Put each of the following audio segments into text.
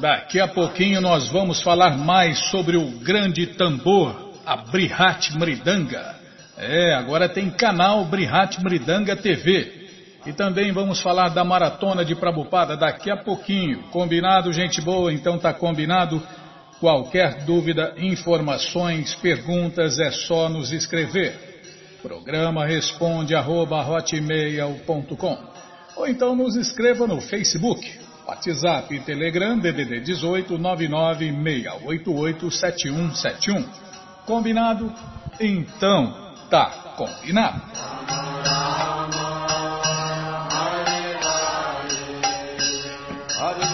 Daqui a pouquinho nós vamos falar mais sobre o grande tambor, a Brihat Mridanga. É, agora tem canal Brihat Mridanga TV. E também vamos falar da maratona de Prabupada daqui a pouquinho. Combinado, gente boa? Então tá combinado. Qualquer dúvida, informações, perguntas é só nos escrever. Programa responde arroba, ou então nos escreva no Facebook, WhatsApp e Telegram DDD 18 996887171. Combinado? Então tá combinado. Bom,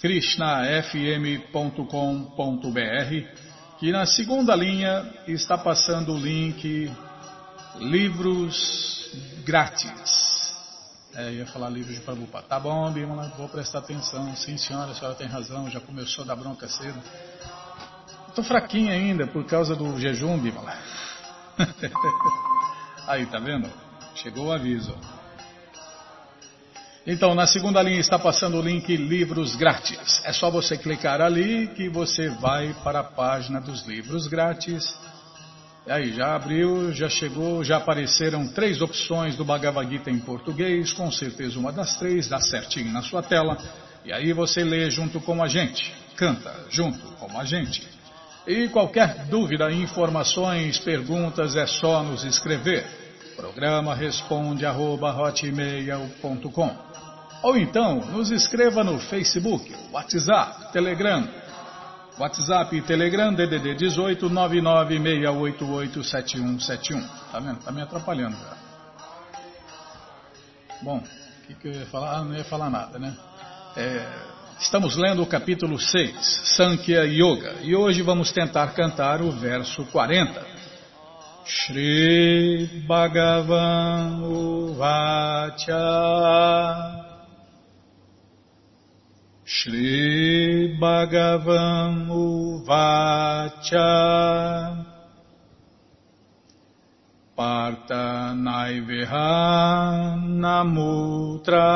krishnafm.com.br, que na segunda linha está passando o link livros grátis. É, ia falar livros de Prabhupada. Tá bom, Bimala, vou prestar atenção. Sim, senhora, a senhora tem razão, já começou a dar bronca cedo. Estou fraquinho ainda por causa do jejum, Bimala. Aí, tá vendo? Chegou o aviso. Então, na segunda linha está passando o link Livros Grátis. É só você clicar ali que você vai para a página dos livros grátis. E aí, já abriu, já chegou, já apareceram três opções do Bhagavad Gita em português. Com certeza uma das três dá certinho na sua tela. E aí você lê junto com a gente, canta junto com a gente. E qualquer dúvida, informações, perguntas é só nos escrever. Programa responde arroba hotmail.com ou então, nos escreva no Facebook, WhatsApp, Telegram. WhatsApp e Telegram, DDD 18 996887171. Tá vendo? Tá me atrapalhando. Bom, o que, que eu ia falar? Ah, não ia falar nada, né? É, estamos lendo o capítulo 6, Sankhya Yoga, e hoje vamos tentar cantar o verso 40. Shri Bhagavan Uvacha. Shri Bhagavan Uvacha. Parta Naiveha Namutra.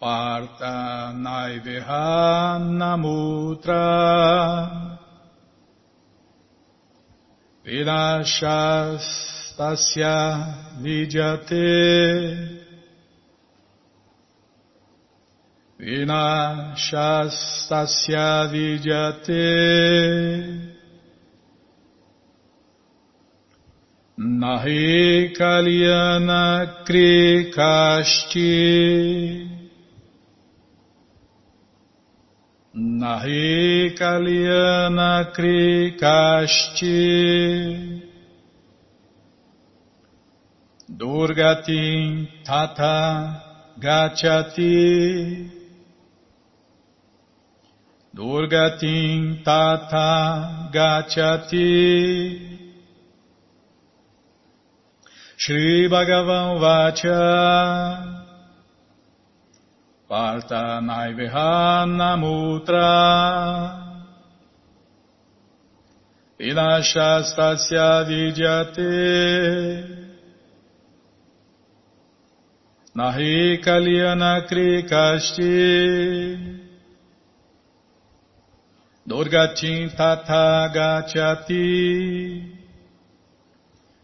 Parta Naiveha Namutra Vidashastasya Vidyate vinashastasya vidyate nahi kalyana krikashti nahi kalyana krikashti durgatin tata gachati. Durgatim Tata Gachati. Shri Bhagavan Vacha Parta Naivehana Mutra. Vinashastasya Vidyate. Nahi Kalyana Krikasti Durgatin Tata Gachati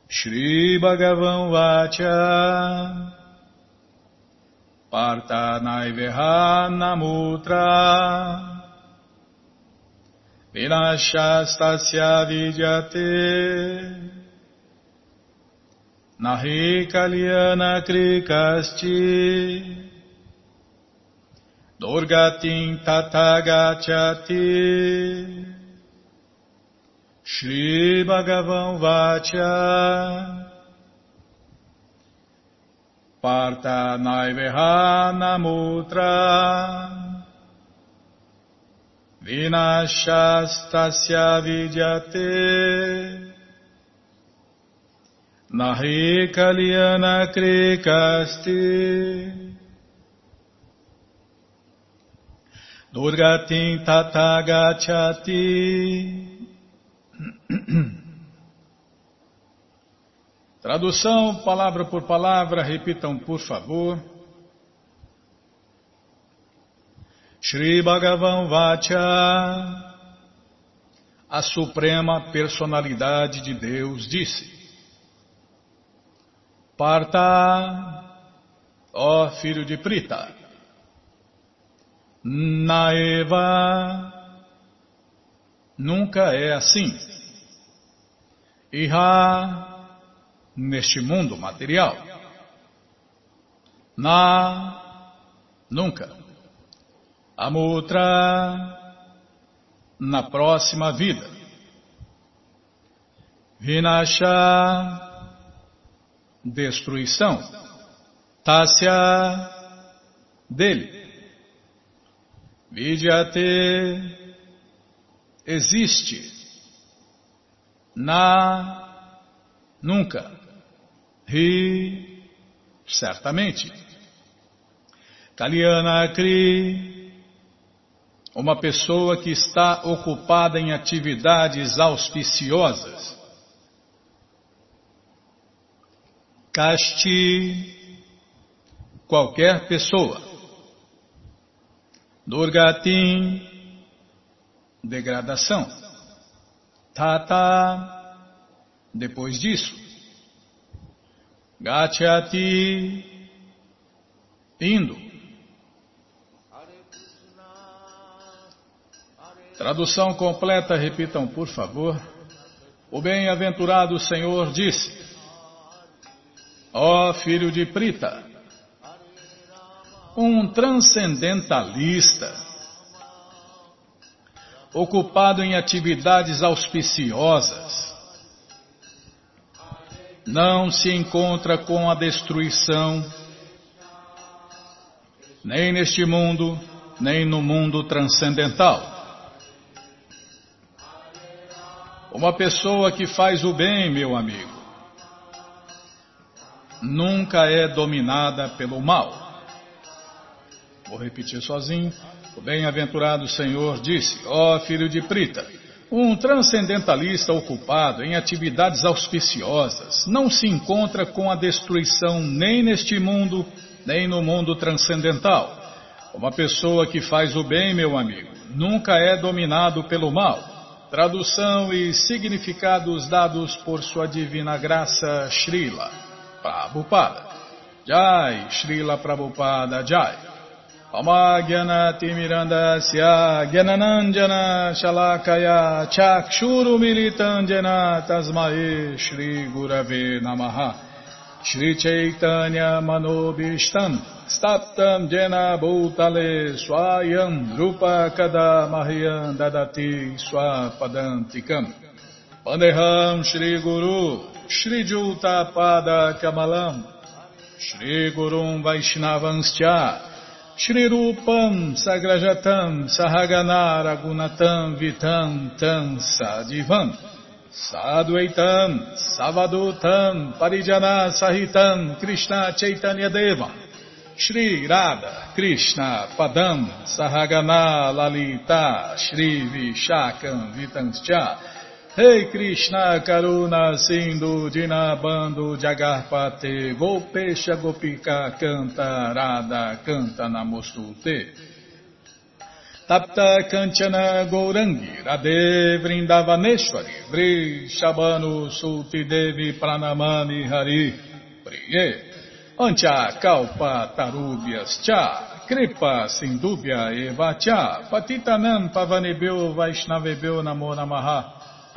Shri Bhagavan Vacha Parta Namutra. Vinashastasya Vidyate Nahi Kalyana Krikasti Durgatin Tatagachati Shri Bhagavan Vacha Parta Naiveha Namutra Vinashastasya Vidyate. Nahi Kalyana Krikasti. Durgatim Tatagachati Tradução, palavra por palavra, repitam por favor. Shri Bhagavan Vacha, a Suprema Personalidade de Deus, disse: Parta, ó filho de Prita, Naeva, nunca é assim. Iha, neste mundo material. Na, nunca. Amutra, na próxima vida. Vinasha, destruição. Tássia, dele. Vidyate, existe. Na, nunca. Ri, certamente. Kalyana Kri, uma pessoa que está ocupada em atividades auspiciosas. Kasti, qualquer pessoa. Durgatim, degradação. Tata, depois disso. Gachati, indo. Tradução completa, repitam por favor. O bem-aventurado Senhor disse: Ó oh, filho de Prita, um transcendentalista, ocupado em atividades auspiciosas, não se encontra com a destruição, nem neste mundo, nem no mundo transcendental. Uma pessoa que faz o bem, meu amigo, nunca é dominada pelo mal. Vou repetir sozinho. O bem-aventurado Senhor disse: Ó oh, filho de Prita, um transcendentalista ocupado em atividades auspiciosas não se encontra com a destruição nem neste mundo, nem no mundo transcendental. Uma pessoa que faz o bem, meu amigo, nunca é dominado pelo mal. Tradução e significados dados por sua divina graça Srila Prabhupada. Jai, Srila Prabhupada Jai. Amagyanatimirandasya Gyananandjana Shalakaya Chakshuru Militandjana Tasmae Shri Gurave Namaha. Shri Chaitanya Manobishtam Staptam Jena Bhutale Swayam Rupa Kada Mahyan Dadati Swapadantikam. Pandeham Shri Rupam Sagrajatam Sahagana Ragunatam Vitam Tam Sadivam Sadvaitam Savadutam Parijana Sahitam Krishna Chaitanya Devam Shri Radha Krishna Padam Sahagana Lalita Shri Vishakam Vitanscha Rei Krishna Karuna Sindhu Dinabando Jagarpate Gopesha Gopika Canta Radha Canta Namostute. Tapta Kanchana Gourangi Radhe Vrindavaneshwari Vri Shabanu Sulti Devi Pranamani Hari Priye. Ancha Kalpa Tarubhyas Cha Kripa Sindubhya Eva Cha Patitanam Pavanebeu Vaishnavebeu Namo Namaha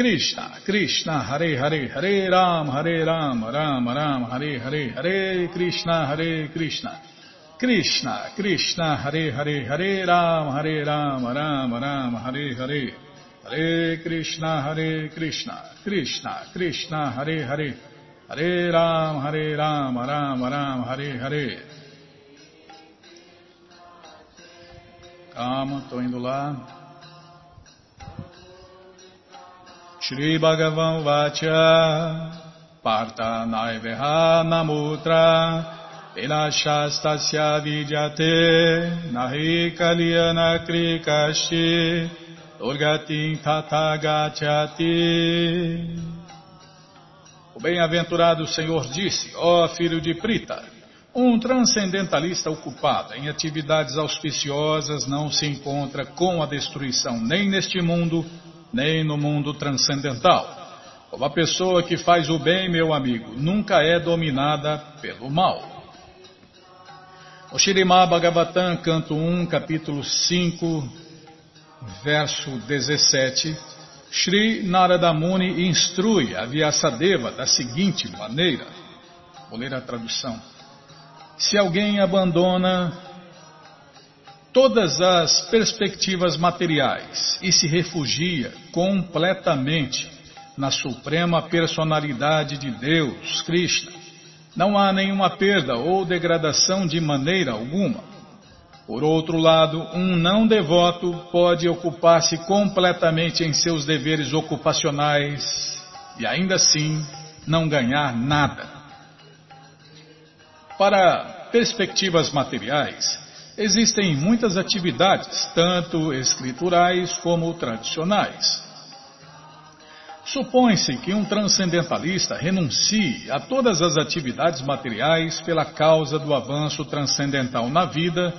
Krishna, Hare Hare, Hare Ram, Hare Ram, Ram Ram, Hare Hare, Hare Krishna, Hare Krishna, Krishna, Krishna, Hare Hare, Hare Ram, Hare Ram, Ram Ram, Hare Hare, Hare Krishna, Hare Krishna, Krishna, Krishna, Hare Hare, Hare Ram, Hare Ram, Ram Ram, Hare Hare. Calma, estou indo lá. Shri Bhagavan Vacha. Parta Naiveha Namutra. Vinashastasya Vidyate Nahi Kalyana Krikashi Durgatim Tathagachati O bem-aventurado Senhor disse, ó filho de Prita, um transcendentalista ocupado em atividades auspiciosas não se encontra com a destruição nem neste mundo, nem no mundo transcendental. Uma pessoa que faz o bem, meu amigo, nunca é dominada pelo mal. O Shirimá Bhagavatam, canto 1, capítulo 5, verso 17, Shri Narada Muni instrui a Vyasadeva da seguinte maneira. Vou ler a tradução. Se alguém abandona todas as perspectivas materiais e se refugia completamente na suprema personalidade de Deus, Krishna, não há nenhuma perda ou degradação de maneira alguma. Por outro lado, um não devoto pode ocupar-se completamente em seus deveres ocupacionais e ainda assim não ganhar nada. Para perspectivas materiais, Existem muitas atividades, tanto escriturais como tradicionais. Supõe-se que um transcendentalista renuncie a todas as atividades materiais pela causa do avanço transcendental na vida,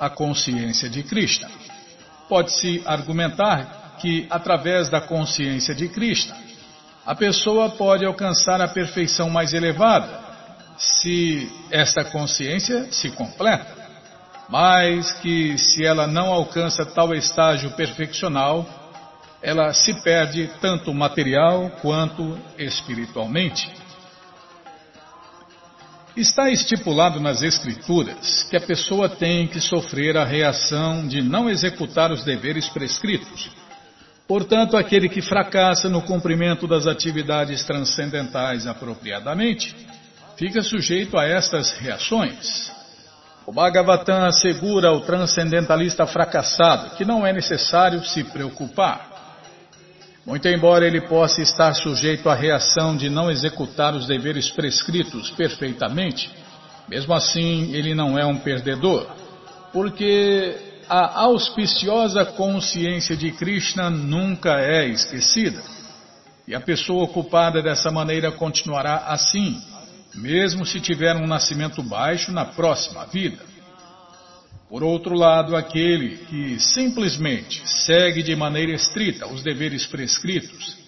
a consciência de Krishna. Pode-se argumentar que, através da consciência de Krishna, a pessoa pode alcançar a perfeição mais elevada, se esta consciência se completa mas que se ela não alcança tal estágio perfeccional, ela se perde tanto material quanto espiritualmente. Está estipulado nas Escrituras que a pessoa tem que sofrer a reação de não executar os deveres prescritos. Portanto, aquele que fracassa no cumprimento das atividades transcendentais apropriadamente, fica sujeito a estas reações. O Bhagavatam assegura ao transcendentalista fracassado que não é necessário se preocupar. Muito embora ele possa estar sujeito à reação de não executar os deveres prescritos perfeitamente, mesmo assim ele não é um perdedor, porque a auspiciosa consciência de Krishna nunca é esquecida. E a pessoa ocupada dessa maneira continuará assim, mesmo se tiver um nascimento baixo na próxima vida. Por outro lado, aquele que simplesmente segue de maneira estrita os deveres prescritos,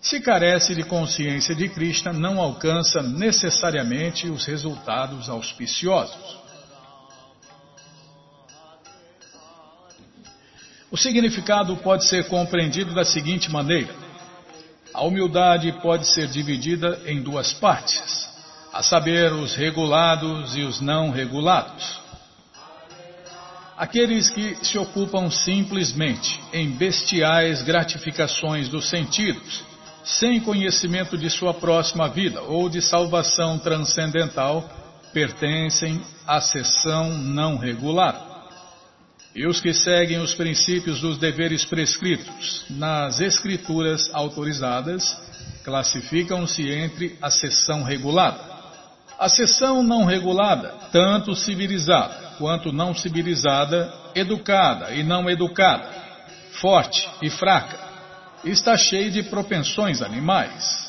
se carece de consciência de Krishna, não alcança necessariamente os resultados auspiciosos. O significado pode ser compreendido da seguinte maneira: a humildade pode ser dividida em duas partes a saber, os regulados e os não regulados. Aqueles que se ocupam simplesmente em bestiais gratificações dos sentidos sem conhecimento de sua próxima vida ou de salvação transcendental, pertencem à seção não regular. E os que seguem os princípios dos deveres prescritos nas escrituras autorizadas classificam-se entre a seção regulada. A seção não regulada, tanto civilizada quanto não civilizada, educada e não educada, forte e fraca, está cheia de propensões animais.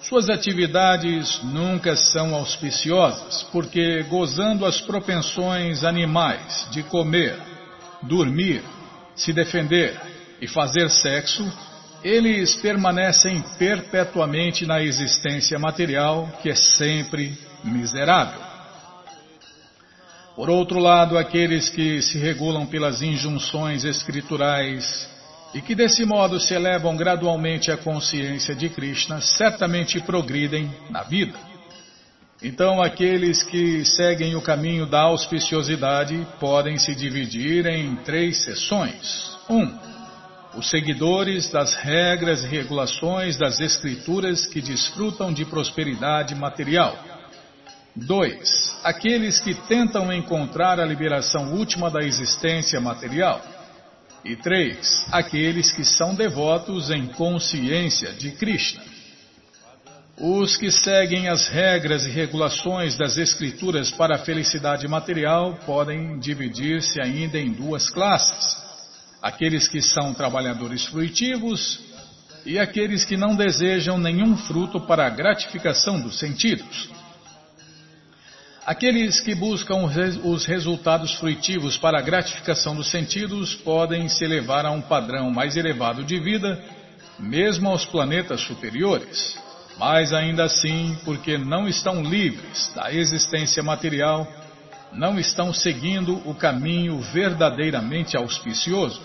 Suas atividades nunca são auspiciosas, porque gozando as propensões animais de comer, dormir, se defender e fazer sexo, eles permanecem perpetuamente na existência material, que é sempre miserável. Por outro lado, aqueles que se regulam pelas injunções escriturais e que desse modo se elevam gradualmente à consciência de Krishna, certamente progridem na vida. Então, aqueles que seguem o caminho da auspiciosidade podem se dividir em três seções. Um, os seguidores das regras e regulações das escrituras que desfrutam de prosperidade material. 2. Aqueles que tentam encontrar a liberação última da existência material. E 3. Aqueles que são devotos em consciência de Krishna. Os que seguem as regras e regulações das Escrituras para a felicidade material podem dividir-se ainda em duas classes: aqueles que são trabalhadores fruitivos e aqueles que não desejam nenhum fruto para a gratificação dos sentidos. Aqueles que buscam os resultados fruitivos para a gratificação dos sentidos podem se elevar a um padrão mais elevado de vida, mesmo aos planetas superiores mas ainda assim, porque não estão livres da existência material, não estão seguindo o caminho verdadeiramente auspicioso.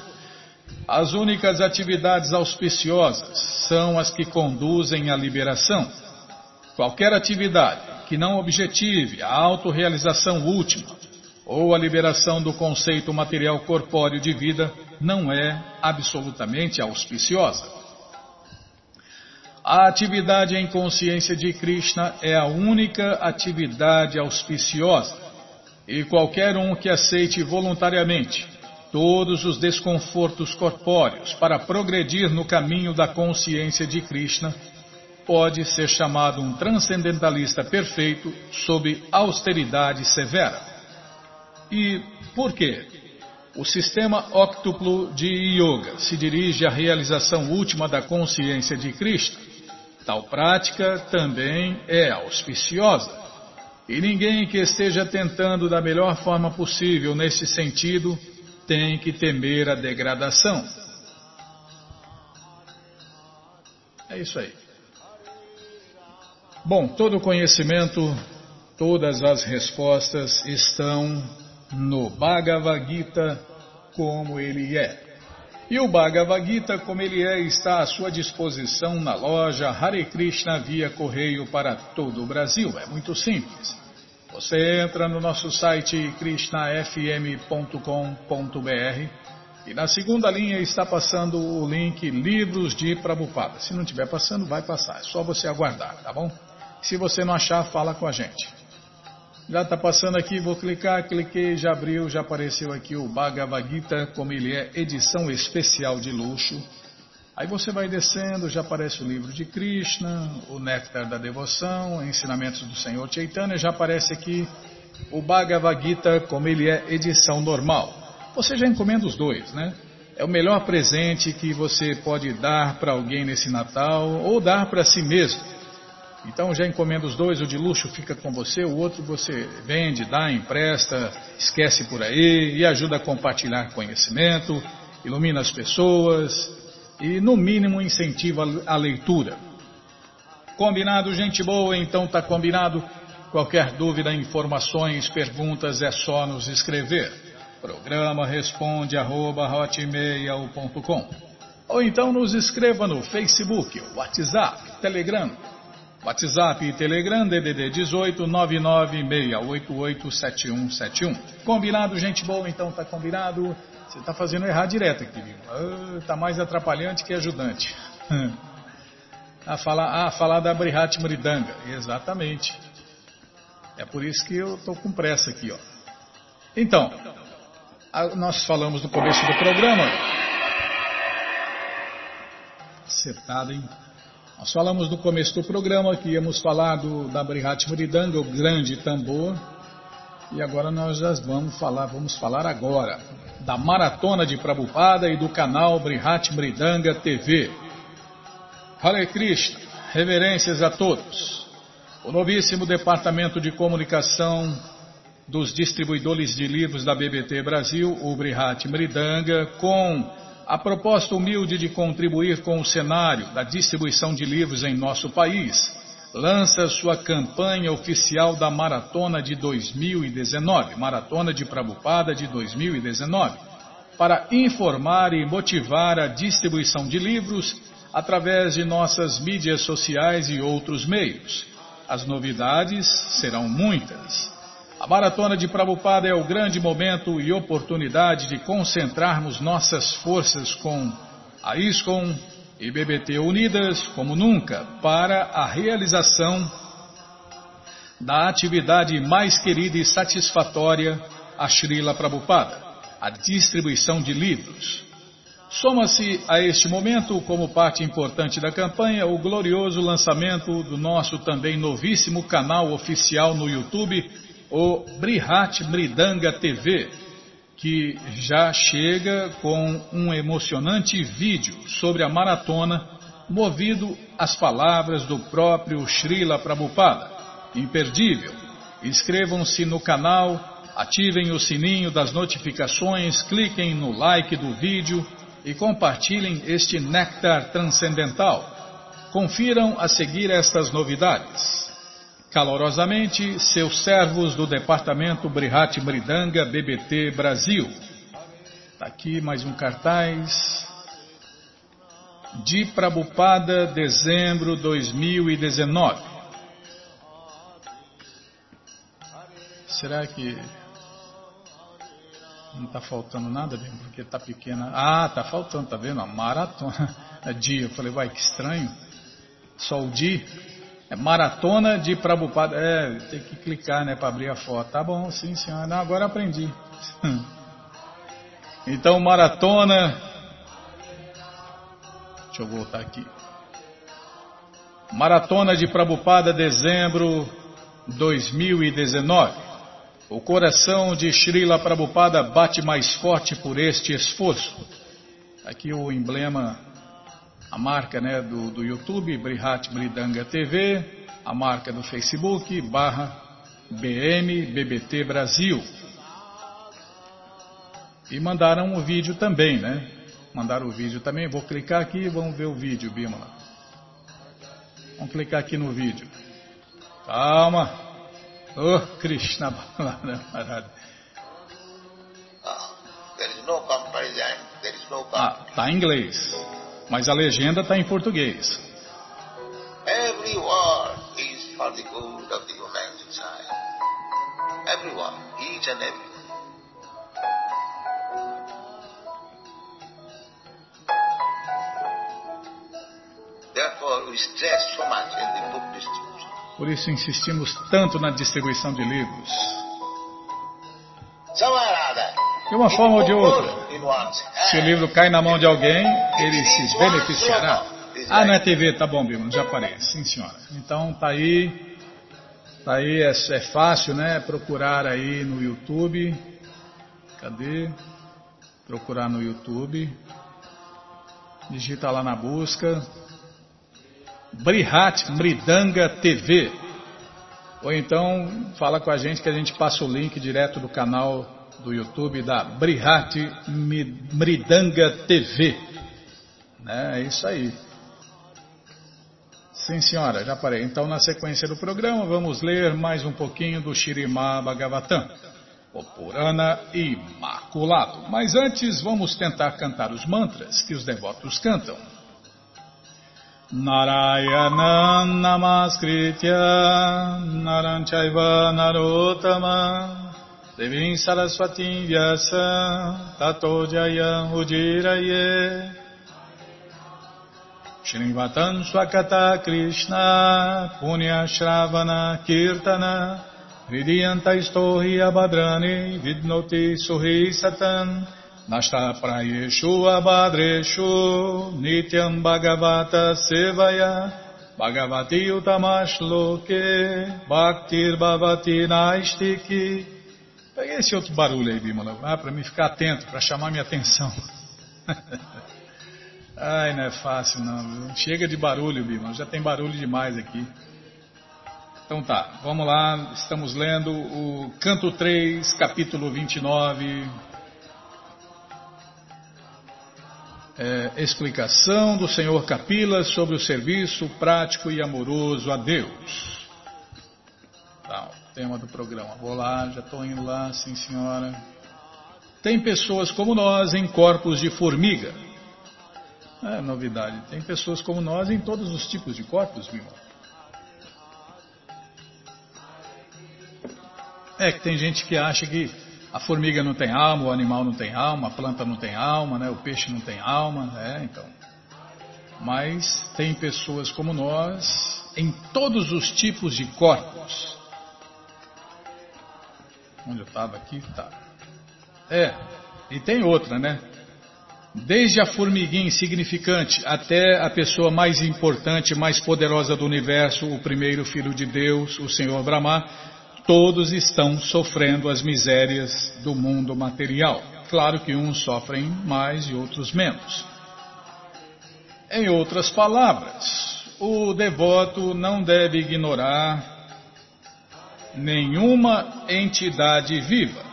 As únicas atividades auspiciosas são as que conduzem à liberação. Qualquer atividade que não objetive a autorrealização última ou a liberação do conceito material corpóreo de vida não é absolutamente auspiciosa. A atividade em consciência de Krishna é a única atividade auspiciosa e qualquer um que aceite voluntariamente todos os desconfortos corpóreos para progredir no caminho da consciência de Krishna pode ser chamado um transcendentalista perfeito sob austeridade severa. E por quê? O sistema óctuplo de yoga se dirige à realização última da consciência de Krishna Tal prática também é auspiciosa. E ninguém que esteja tentando da melhor forma possível nesse sentido tem que temer a degradação. É isso aí. Bom, todo o conhecimento, todas as respostas estão no Bhagavad Gita como ele é. E o Bhagavad Gita, como ele é, está à sua disposição na loja Hare Krishna via correio para todo o Brasil. É muito simples. Você entra no nosso site krishnafm.com.br e na segunda linha está passando o link Livros de Prabhupada. Se não estiver passando, vai passar. É só você aguardar, tá bom? Se você não achar, fala com a gente. Já está passando aqui, vou clicar, cliquei, já abriu, já apareceu aqui o Bhagavad Gita, como ele é, edição especial de luxo. Aí você vai descendo, já aparece o livro de Krishna, o Néctar da Devoção, Ensinamentos do Senhor Chaitanya, já aparece aqui o Bhagavad Gita, como ele é, edição normal. Você já encomenda os dois, né? É o melhor presente que você pode dar para alguém nesse Natal ou dar para si mesmo. Então já encomenda os dois, o de luxo fica com você, o outro você vende, dá, empresta, esquece por aí e ajuda a compartilhar conhecimento, ilumina as pessoas e no mínimo incentiva a leitura. Combinado, gente boa? Então tá combinado. Qualquer dúvida, informações, perguntas é só nos escrever. Programa responde arroba, ou então nos escreva no Facebook, WhatsApp, Telegram WhatsApp e Telegram DDD 18 996887171. Combinado, gente boa? Então tá combinado. Você tá fazendo errar direto aqui, viu? Ah, tá mais atrapalhante que ajudante. A falar, a falar da Brihat Mridanga. Exatamente. É por isso que eu estou com pressa aqui. Ó. Então, nós falamos no começo do programa. Acertado, hein? Nós falamos no começo do programa que íamos falar do, da Brihat Mridanga, o grande tambor. E agora nós já vamos falar, vamos falar agora da Maratona de Prabhupada e do canal Brihat Mridanga TV. Hare Krishna, reverências a todos. O novíssimo Departamento de Comunicação dos distribuidores de livros da BBT Brasil, o Brihat Mridanga, com a proposta humilde de contribuir com o cenário da distribuição de livros em nosso país, lança sua campanha oficial da Maratona de 2019, Maratona de Prabupada de 2019, para informar e motivar a distribuição de livros através de nossas mídias sociais e outros meios. As novidades serão muitas. A Maratona de Prabhupada é o grande momento e oportunidade de concentrarmos nossas forças com a ISCOM e BBT unidas como nunca para a realização da atividade mais querida e satisfatória a Srila Prabhupada, a distribuição de livros. Soma-se a este momento, como parte importante da campanha, o glorioso lançamento do nosso também novíssimo canal oficial no YouTube o Brihat Mridanga TV, que já chega com um emocionante vídeo sobre a maratona, movido às palavras do próprio Srila Prabhupada. Imperdível. Inscrevam-se no canal, ativem o sininho das notificações, cliquem no like do vídeo e compartilhem este néctar transcendental. Confiram a seguir estas novidades. Calorosamente, seus servos do Departamento Brihat Mridanga BBT Brasil. Está aqui mais um cartaz. De Prabupada, dezembro 2019. Será que não está faltando nada, porque está pequena? Ah, está faltando, tá vendo? Maratona. É dia. Eu falei, vai, que estranho. Só o dia. É maratona de Prabhupada. É, tem que clicar, né, para abrir a foto. Tá bom, sim, senhora. Não, agora aprendi. Então, maratona. Deixa eu voltar aqui. Maratona de Prabhupada, dezembro 2019. O coração de Srila Prabhupada bate mais forte por este esforço. Aqui o emblema a marca né, do, do YouTube, Brihat Bridanga TV, a marca do Facebook, barra BM BBT Brasil. E mandaram o vídeo também, né? Mandaram o vídeo também. Vou clicar aqui e vamos ver o vídeo, Bimala. Vamos clicar aqui no vídeo. Calma. Oh, Krishna Balarama. Ah, tá em inglês mas a legenda está em português. Every word is for the good of the humankind. Every word, each and every Por isso insistimos tanto na distribuição de livros. De uma forma ou de outra, se o livro cai na mão de alguém, ele se beneficiará. Ah, não é TV, tá bom, Bima, já parei. Sim, senhora. Então tá aí, tá aí, é, é fácil, né? Procurar aí no YouTube. Cadê? Procurar no YouTube. Digita lá na busca. Brihat Mridanga TV. Ou então fala com a gente que a gente passa o link direto do canal do YouTube da Brihat Mridanga TV. É isso aí. Sim, senhora, já parei. Então, na sequência do programa, vamos ler mais um pouquinho do Shirimá Bhagavatam, o Purana Imaculado. Mas antes, vamos tentar cantar os mantras que os devotos cantam. Narayana Namaskritya Naranchaiva Narotama Devim Saraswati Vyasa Tato Jaya Ujiraye. Shrivatan Swakata Krishna Punya Shravana Kirtana. Vidyanta Istohi Abhadrani Vidnoti Suhi Satan. Nasta Prayeshu Abhadreshu Nityam Bhagavata Sevaya. Bhagavati Utamash Loke Bhaktir Bhavati Naistiki Peguei esse outro barulho aí, Bimala, ah, para me ficar atento, para chamar minha atenção. Ai, não é fácil não. Chega de barulho, Bimala, já tem barulho demais aqui. Então tá, vamos lá, estamos lendo o canto 3, capítulo 29. É, explicação do Senhor Capila sobre o serviço prático e amoroso a Deus. Tá, tema do programa. Vou lá, já estou indo lá, sim senhora. Tem pessoas como nós em corpos de formiga. É novidade. Tem pessoas como nós em todos os tipos de corpos, viu? É que tem gente que acha que a formiga não tem alma, o animal não tem alma, a planta não tem alma, né? o peixe não tem alma, né? então. Mas tem pessoas como nós em todos os tipos de corpos. Onde eu estava aqui? Tá. É, e tem outra, né? Desde a formiguinha insignificante até a pessoa mais importante, mais poderosa do universo, o primeiro filho de Deus, o Senhor Brahma, todos estão sofrendo as misérias do mundo material. Claro que uns sofrem mais e outros menos. Em outras palavras, o devoto não deve ignorar nenhuma entidade viva.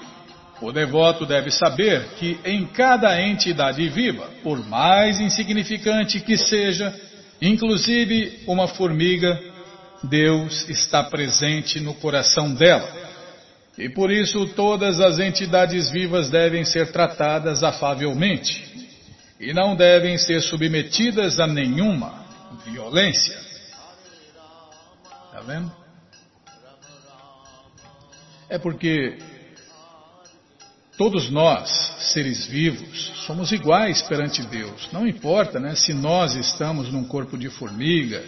O devoto deve saber que em cada entidade viva, por mais insignificante que seja, inclusive uma formiga, Deus está presente no coração dela. E por isso todas as entidades vivas devem ser tratadas afavelmente e não devem ser submetidas a nenhuma violência. Está vendo? É porque todos nós, seres vivos, somos iguais perante Deus. Não importa né, se nós estamos num corpo de formiga,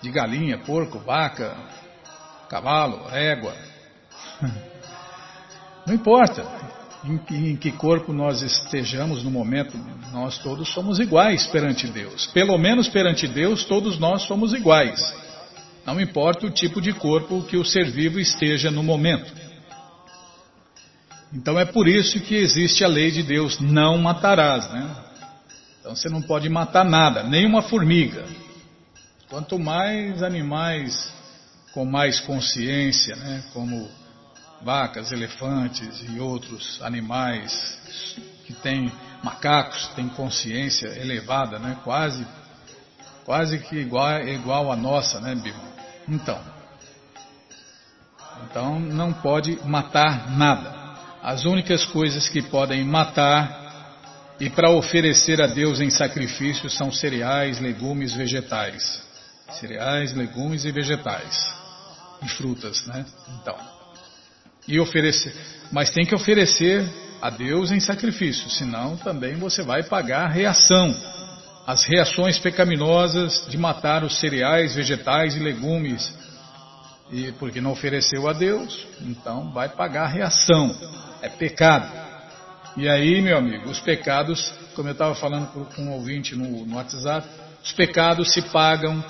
de galinha, porco, vaca, cavalo, égua. Não importa em, em que corpo nós estejamos no momento, nós todos somos iguais perante Deus. Pelo menos perante Deus, todos nós somos iguais. Não importa o tipo de corpo que o ser vivo esteja no momento. Então é por isso que existe a lei de Deus, não matarás, né? Então você não pode matar nada, nem uma formiga. Quanto mais animais com mais consciência, né, como vacas, elefantes e outros animais que têm macacos, têm consciência elevada, né, quase quase que igual, igual a nossa, né, Bima? Então, então não pode matar nada. As únicas coisas que podem matar e para oferecer a Deus em sacrifício são cereais, legumes, vegetais. Cereais, legumes e vegetais. E frutas, né? Então, e oferecer, mas tem que oferecer a Deus em sacrifício, senão também você vai pagar a reação, as reações pecaminosas de matar os cereais, vegetais e legumes, e porque não ofereceu a Deus, então vai pagar a reação, é pecado. E aí, meu amigo, os pecados, como eu estava falando com um ouvinte no, no WhatsApp, os pecados se pagam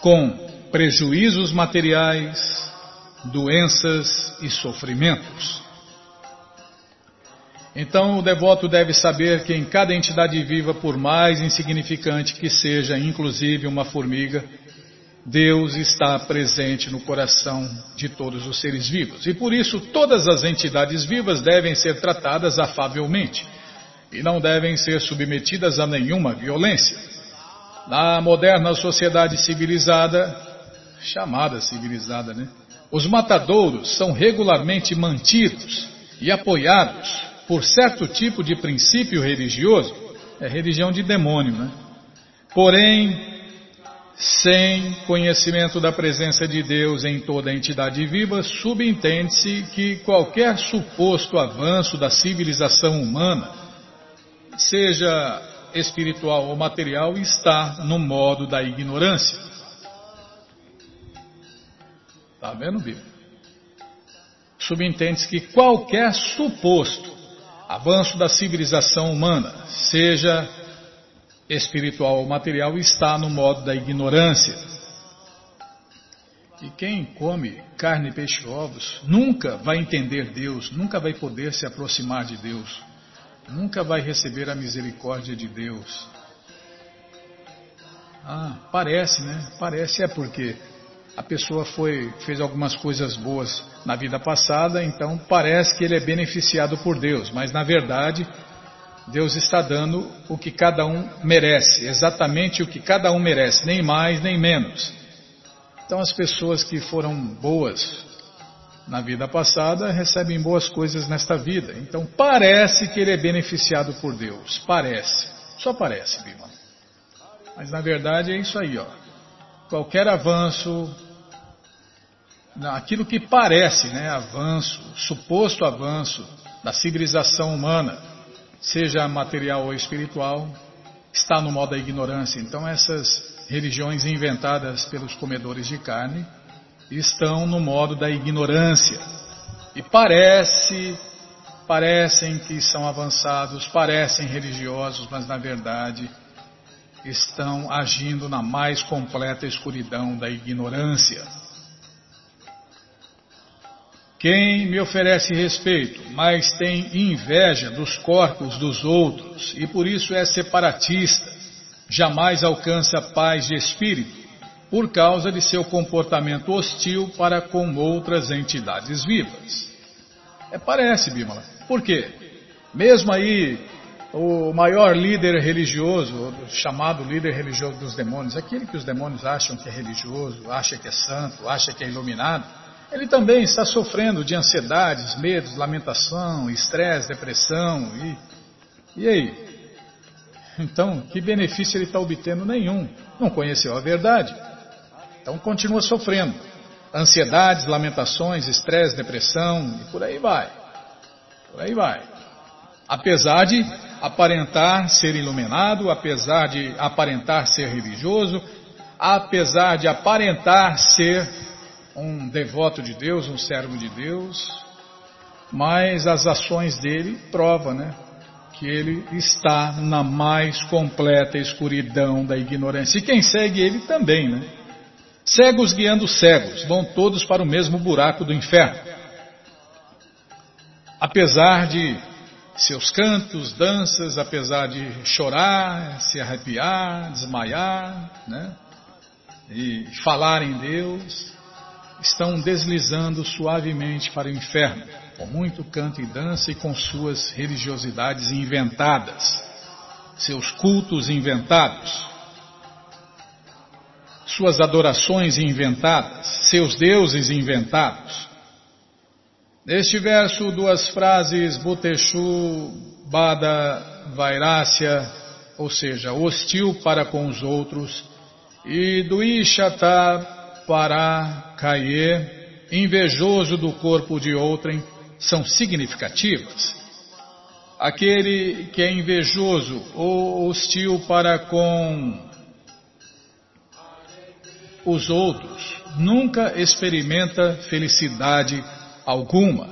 com prejuízos materiais, doenças e sofrimentos. Então o devoto deve saber que em cada entidade viva, por mais insignificante que seja, inclusive uma formiga, Deus está presente no coração de todos os seres vivos. E por isso todas as entidades vivas devem ser tratadas afavelmente e não devem ser submetidas a nenhuma violência. Na moderna sociedade civilizada, chamada civilizada, né? Os matadouros são regularmente mantidos e apoiados por certo tipo de princípio religioso, é religião de demônio, né? Porém, sem conhecimento da presença de Deus em toda a entidade viva, subentende-se que qualquer suposto avanço da civilização humana, seja espiritual ou material está no modo da ignorância. Está vendo, Bíblia? Subentende-se que qualquer suposto avanço da civilização humana, seja espiritual ou material, está no modo da ignorância. E quem come carne, peixe e ovos nunca vai entender Deus, nunca vai poder se aproximar de Deus, nunca vai receber a misericórdia de Deus. Ah, parece, né? Parece é porque a pessoa foi fez algumas coisas boas na vida passada, então parece que ele é beneficiado por Deus, mas na verdade Deus está dando o que cada um merece, exatamente o que cada um merece, nem mais nem menos. Então as pessoas que foram boas na vida passada recebem boas coisas nesta vida. Então parece que ele é beneficiado por Deus, parece, só parece, Bima. Mas na verdade é isso aí, ó. Qualquer avanço, aquilo que parece, né, avanço, suposto avanço da civilização humana, seja material ou espiritual, está no modo da ignorância. Então essas religiões inventadas pelos comedores de carne estão no modo da ignorância. E parece, parecem que são avançados, parecem religiosos, mas na verdade estão agindo na mais completa escuridão da ignorância. Quem me oferece respeito, mas tem inveja dos corpos dos outros e por isso é separatista, jamais alcança paz de espírito por causa de seu comportamento hostil para com outras entidades vivas. É, parece, Bímola. Por quê? Mesmo aí, o maior líder religioso, chamado líder religioso dos demônios, aquele que os demônios acham que é religioso, acha que é santo, acha que é iluminado, ele também está sofrendo de ansiedades, medos, lamentação, estresse, depressão e. E aí? Então, que benefício ele está obtendo? Nenhum. Não conheceu a verdade. Então continua sofrendo. Ansiedades, lamentações, estresse, depressão e por aí vai. Por aí vai. Apesar de aparentar ser iluminado, apesar de aparentar ser religioso, apesar de aparentar ser um devoto de Deus, um servo de Deus, mas as ações dele provam, né? Que ele está na mais completa escuridão da ignorância. E quem segue ele também, né? Cegos guiando cegos, vão todos para o mesmo buraco do inferno. Apesar de seus cantos, danças, apesar de chorar, se arrepiar, desmaiar, né? E falar em Deus, estão deslizando suavemente para o inferno, com muito canto e dança e com suas religiosidades inventadas, seus cultos inventados, suas adorações inventadas, seus deuses inventados. Neste verso, duas frases, Buteshu, Bada, Vairáscia, ou seja, hostil para com os outros, e do Para cair, invejoso do corpo de outrem, são significativas. Aquele que é invejoso ou hostil para com os outros nunca experimenta felicidade alguma.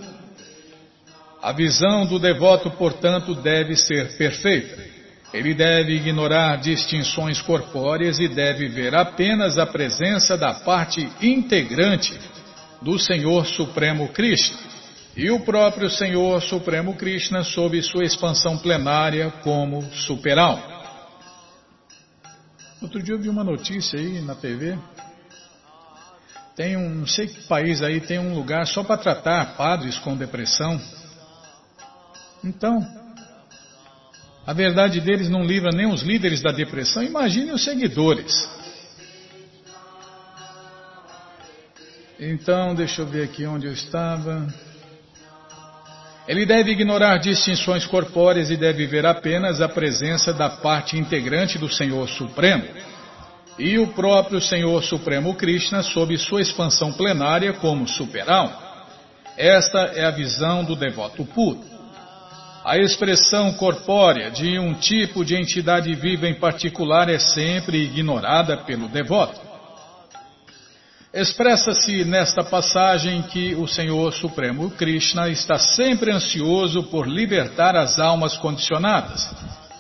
A visão do devoto, portanto, deve ser perfeita. Ele deve ignorar distinções corpóreas e deve ver apenas a presença da parte integrante do Senhor Supremo Krishna e o próprio Senhor Supremo Krishna sob sua expansão plenária como superal. Outro dia eu vi uma notícia aí na TV. Tem um, não sei que país aí, tem um lugar só para tratar padres com depressão. Então, a verdade deles não livra nem os líderes da depressão, imagine os seguidores. Então, deixa eu ver aqui onde eu estava. Ele deve ignorar distinções corpóreas e deve ver apenas a presença da parte integrante do Senhor Supremo e o próprio Senhor Supremo Krishna sob sua expansão plenária como superal. Esta é a visão do devoto puro. A expressão corpórea de um tipo de entidade viva em particular é sempre ignorada pelo devoto. Expressa-se nesta passagem que o Senhor Supremo Krishna está sempre ansioso por libertar as almas condicionadas,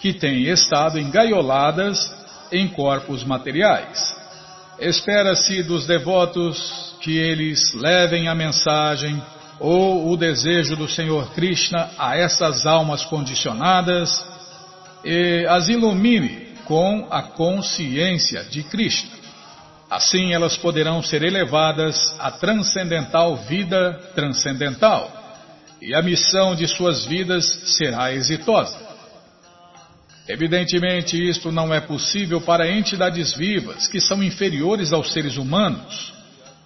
que têm estado engaioladas em corpos materiais. Espera-se dos devotos que eles levem a mensagem ou o desejo do Senhor Krishna a essas almas condicionadas e as ilumine com a consciência de Krishna. Assim elas poderão ser elevadas à transcendental vida transcendental e a missão de suas vidas será exitosa. Evidentemente, isto não é possível para entidades vivas que são inferiores aos seres humanos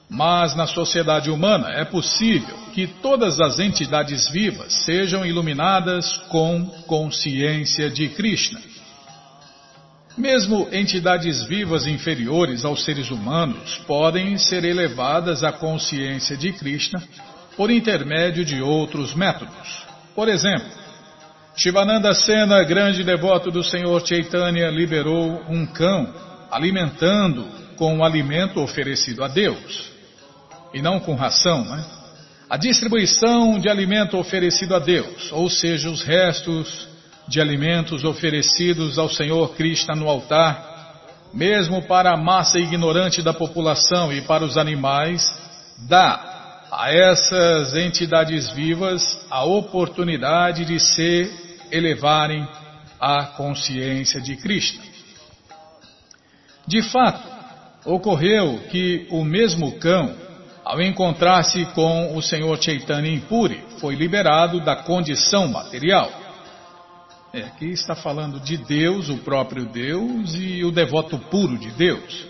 mas na sociedade humana é possível que todas as entidades vivas sejam iluminadas com consciência de Krishna. Mesmo entidades vivas inferiores aos seres humanos podem ser elevadas à consciência de Krishna por intermédio de outros métodos. Por exemplo, Shivananda Sena, grande devoto do Senhor Chaitanya, liberou um cão alimentando com o alimento oferecido a Deus e não com ração, né? A distribuição de alimento oferecido a Deus, ou seja, os restos de alimentos oferecidos ao Senhor Krishna no altar, mesmo para a massa ignorante da população e para os animais, dá a essas entidades vivas a oportunidade de se elevarem à consciência de Krishna. De fato, ocorreu que o mesmo cão ao encontrar-se com o Senhor Chaitanya Impuri, foi liberado da condição material. É, aqui está falando de Deus, o próprio Deus, e o devoto puro de Deus.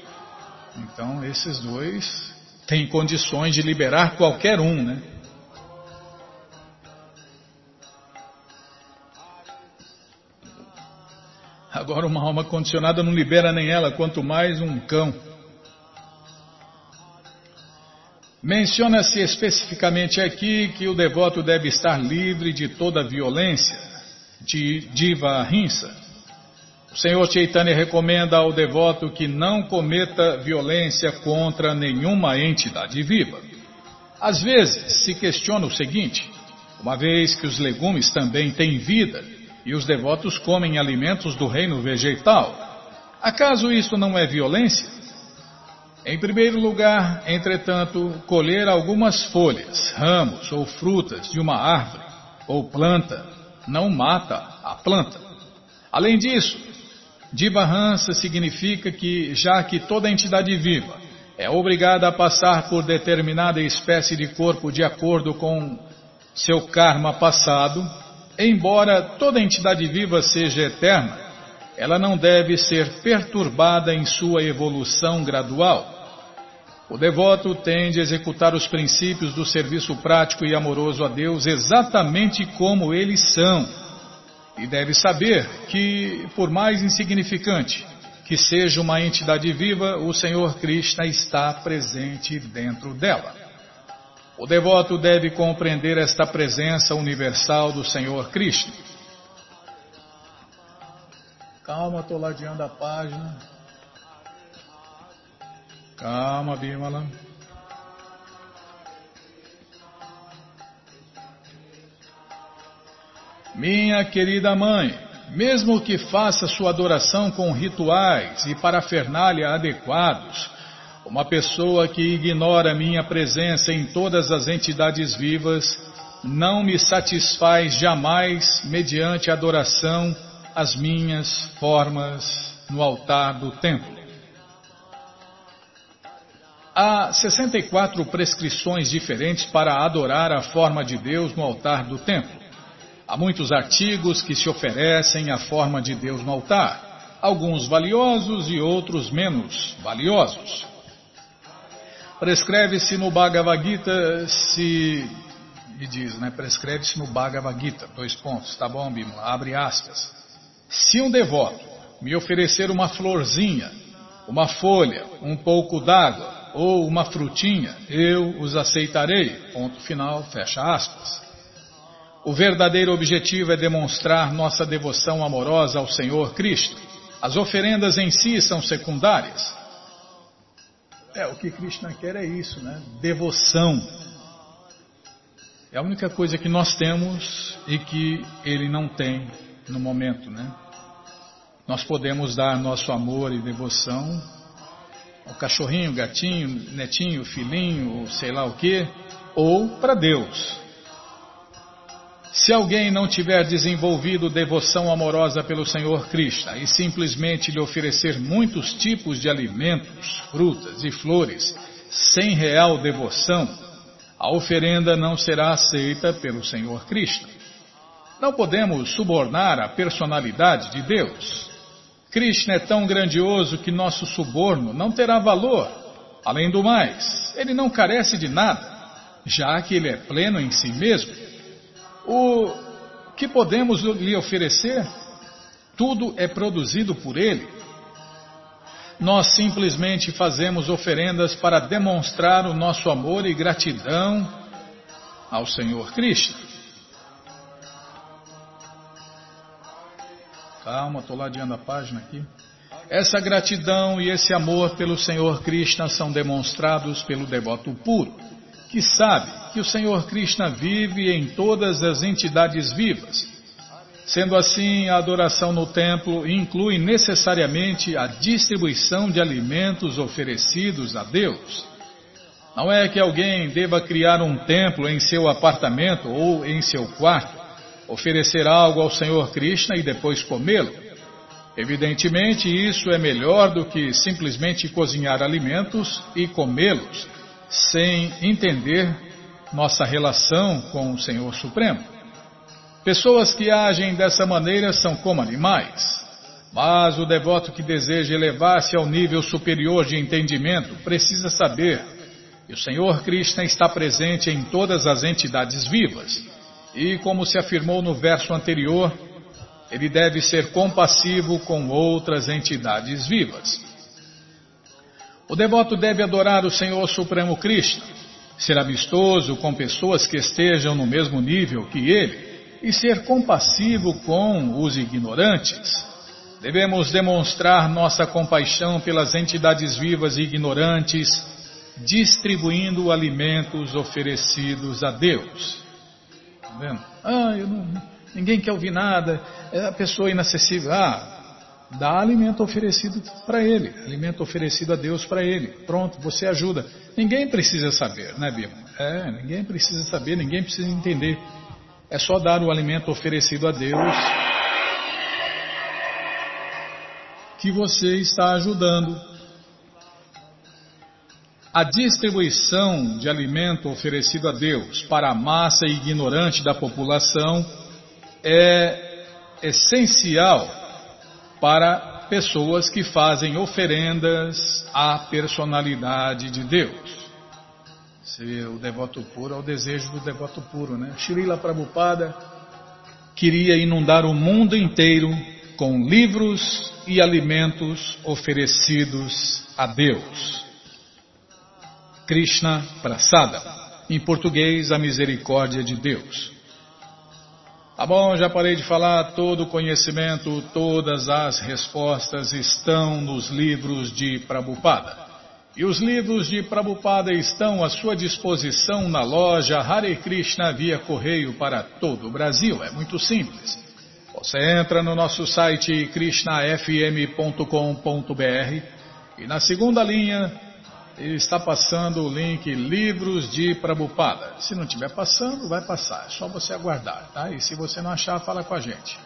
Então, esses dois têm condições de liberar qualquer um, né? Agora, uma alma condicionada não libera nem ela, quanto mais um cão. Menciona-se especificamente aqui que o devoto deve estar livre de toda violência, de diva rinsa. O Senhor Chaitanya recomenda ao devoto que não cometa violência contra nenhuma entidade viva. Às vezes se questiona o seguinte: uma vez que os legumes também têm vida e os devotos comem alimentos do reino vegetal, acaso isso não é violência? Em primeiro lugar, entretanto, colher algumas folhas, ramos ou frutas de uma árvore ou planta não mata a planta. Além disso, Divahansa significa que, já que toda entidade viva é obrigada a passar por determinada espécie de corpo de acordo com seu karma passado, embora toda entidade viva seja eterna, ela não deve ser perturbada em sua evolução gradual. O devoto tende a executar os princípios do serviço prático e amoroso a Deus exatamente como eles são. E deve saber que, por mais insignificante que seja uma entidade viva, o Senhor Krishna está presente dentro dela. O devoto deve compreender esta presença universal do Senhor Krishna. Calma, estou ladeando a página. Calma, Bimala. Minha querida mãe, mesmo que faça sua adoração com rituais e parafernália adequados, uma pessoa que ignora minha presença em todas as entidades vivas não me satisfaz jamais mediante adoração às minhas formas no altar do templo. Há 64 prescrições diferentes para adorar a forma de Deus no altar do templo. Há muitos artigos que se oferecem à forma de Deus no altar, alguns valiosos e outros menos valiosos. Prescreve-se no Bhagavad Gita se. Me diz, né? Prescreve-se no Bhagavad Gita, dois pontos, tá bom, Bimala? Abre aspas. Se um devoto me oferecer uma florzinha, uma folha, um pouco d'água, ou uma frutinha, eu os aceitarei. Ponto final, fecha aspas. O verdadeiro objetivo é demonstrar nossa devoção amorosa ao Senhor Cristo. As oferendas em si são secundárias. É, o que Krishna quer é isso, né? Devoção. É a única coisa que nós temos e que ele não tem no momento, né? Nós podemos dar nosso amor e devoção ao cachorrinho, gatinho, netinho, filhinho, sei lá o que, ou para Deus. Se alguém não tiver desenvolvido devoção amorosa pelo Senhor Krishna e simplesmente lhe oferecer muitos tipos de alimentos, frutas e flores, sem real devoção, a oferenda não será aceita pelo Senhor Krishna. Não podemos subornar a personalidade de Deus. Krishna é tão grandioso que nosso suborno não terá valor. Além do mais, ele não carece de nada, já que ele é pleno em si mesmo. O que podemos lhe oferecer? Tudo é produzido por ele. Nós simplesmente fazemos oferendas para demonstrar o nosso amor e gratidão ao Senhor Krishna. Calma, estou ladeando a página aqui. Essa gratidão e esse amor pelo Senhor Krishna são demonstrados pelo devoto puro, que sabe que o Senhor Krishna vive em todas as entidades vivas. Sendo assim, a adoração no templo inclui necessariamente a distribuição de alimentos oferecidos a Deus. Não é que alguém deva criar um templo em seu apartamento ou em seu quarto oferecer algo ao Senhor Krishna e depois comê-lo. Evidentemente, isso é melhor do que simplesmente cozinhar alimentos e comê-los, sem entender nossa relação com o Senhor Supremo. Pessoas que agem dessa maneira são como animais. Mas o devoto que deseja elevar-se ao nível superior de entendimento precisa saber que o Senhor Krishna está presente em todas as entidades vivas e, como se afirmou no verso anterior, ele deve ser compassivo com outras entidades vivas. O devoto deve adorar o Senhor Supremo Krishna, ser amistoso com pessoas que estejam no mesmo nível que ele e ser compassivo com os ignorantes. Devemos demonstrar nossa compaixão pelas entidades vivas e ignorantes, distribuindo alimentos oferecidos a Deus vendo? Ah, eu não, ninguém quer ouvir nada, é a pessoa inacessível. Ah, dá alimento oferecido para ele, alimento oferecido a Deus para ele. Pronto, você ajuda. Ninguém precisa saber, né, Bima? É, ninguém precisa saber, ninguém precisa entender. É só dar o alimento oferecido a Deus que você está ajudando a distribuição de alimento oferecido a Deus para a massa ignorante da população é essencial para pessoas que fazem oferendas à personalidade de Deus. Se o devoto puro é o desejo do devoto puro, né? Srila Prabhupada queria inundar o mundo inteiro com livros e alimentos oferecidos a Deus. Krishna Prasada. Em português, a misericórdia de Deus. Tá bom, já parei de falar, todo o conhecimento, todas as respostas estão nos livros de Prabhupada. E os livros de Prabhupada estão à sua disposição na loja Hare Krishna via correio para todo o Brasil. É muito simples. Você entra no nosso site krishnafm.com.br e na segunda linha está passando o link Livros de Prabupada. Se não estiver passando, vai passar. É só você aguardar, tá? E se você não achar, fala com a gente.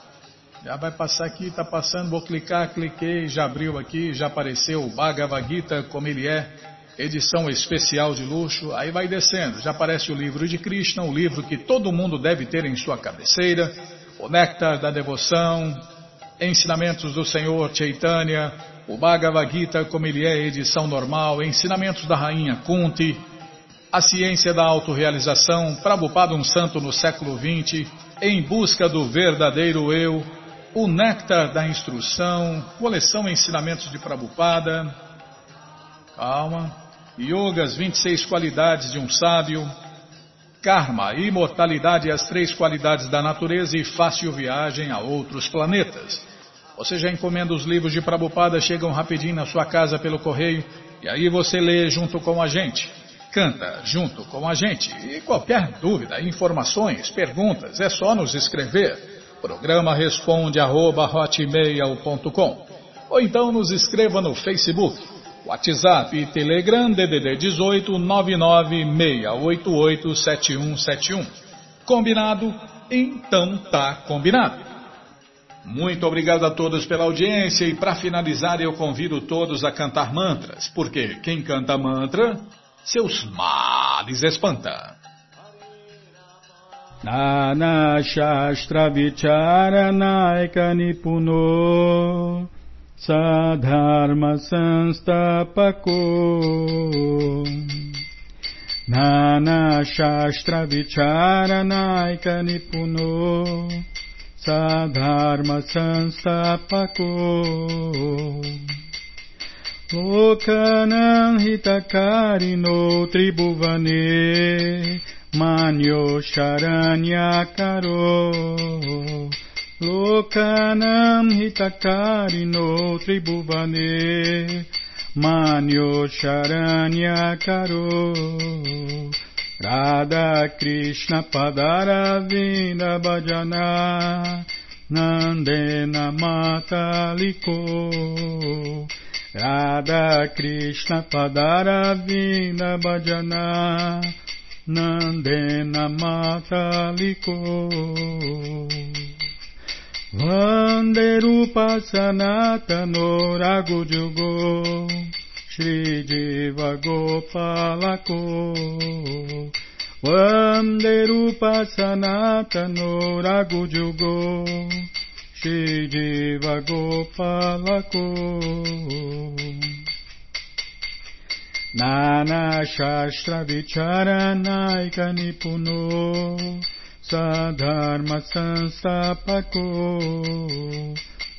Já vai passar aqui, está passando, vou clicar, cliquei, já abriu aqui, já apareceu o Bhagavad Gita como ele é, edição especial de luxo, aí vai descendo, já aparece o livro de Krishna, o livro que todo mundo deve ter em sua cabeceira, o Néctar da Devoção, Ensinamentos do Senhor Chaitanya, o Bhagavad Gita como ele é, edição normal, ensinamentos da rainha Kunti, a ciência da autorrealização, Prabhupada um santo no século XX, em busca do verdadeiro eu, o néctar da instrução, coleção ensinamentos de Prabhupada, calma, yogas, 26 qualidades de um sábio, karma, imortalidade as três qualidades da natureza e fácil viagem a outros planetas. Você já encomenda os livros de Prabhupada, chegam rapidinho na sua casa pelo correio e aí você lê junto com a gente. Canta junto com a gente. E qualquer dúvida, informações, perguntas, é só nos escrever. Programa responde arroba, ou então nos escreva no Facebook WhatsApp e Telegram DDD 18 996887171. Combinado? Então tá combinado. Muito obrigado a todos pela audiência e para finalizar eu convido todos a cantar mantras, porque quem canta mantra, seus males espanta. Nana Shastra Vicharanaika Nipuno Sadharma Sanstapako Nana Shastra Vicharanaika Nipuno Sadharma Sanstapako Lokanam Hitakarino Tribhuvane Manyo Karo Lokanam hitakarino tribhuvane manyo karo Radha Krishna Padaravinda Bhajana Nandena Mataliko. Radha Krishna Padaravinda Bhajana Nandena Mataliko. Vanderupa Sanatano Ragujugo Shri Jiva Gopalako. Vanderupa Sanatano Ragujugo. Shri Jiva Gopalako. Nana Shastra Vicharanaika Nipuno. Sadharma Sansapako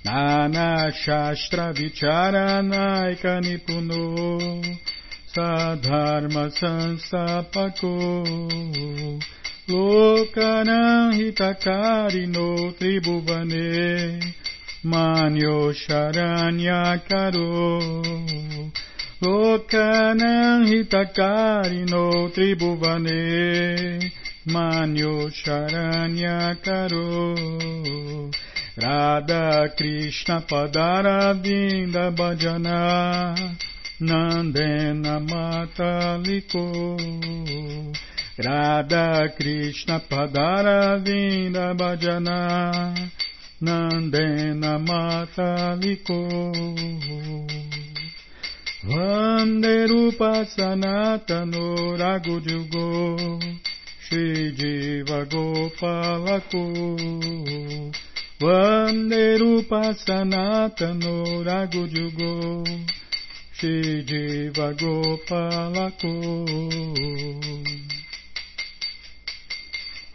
नानाशास्त्रविचारानायकनिपुनो साधर्मसंस्थापको लोकनहितकारिणो त्रिभुवने मान्यो शरण्याकरो लोकनहितकारिणो त्रिभुवने मान्यो शरण्याकरो Radha Krishna Padara vinda Bhajana Nandena Mataliko. Radha Krishna Padara vinda Bhajana Nandena Mataliko. Vande Rupa Sanatano Ragujugo Shri Jiva Gopalako. Vanerupa Sanatano Ragudyugo Shidivagopalako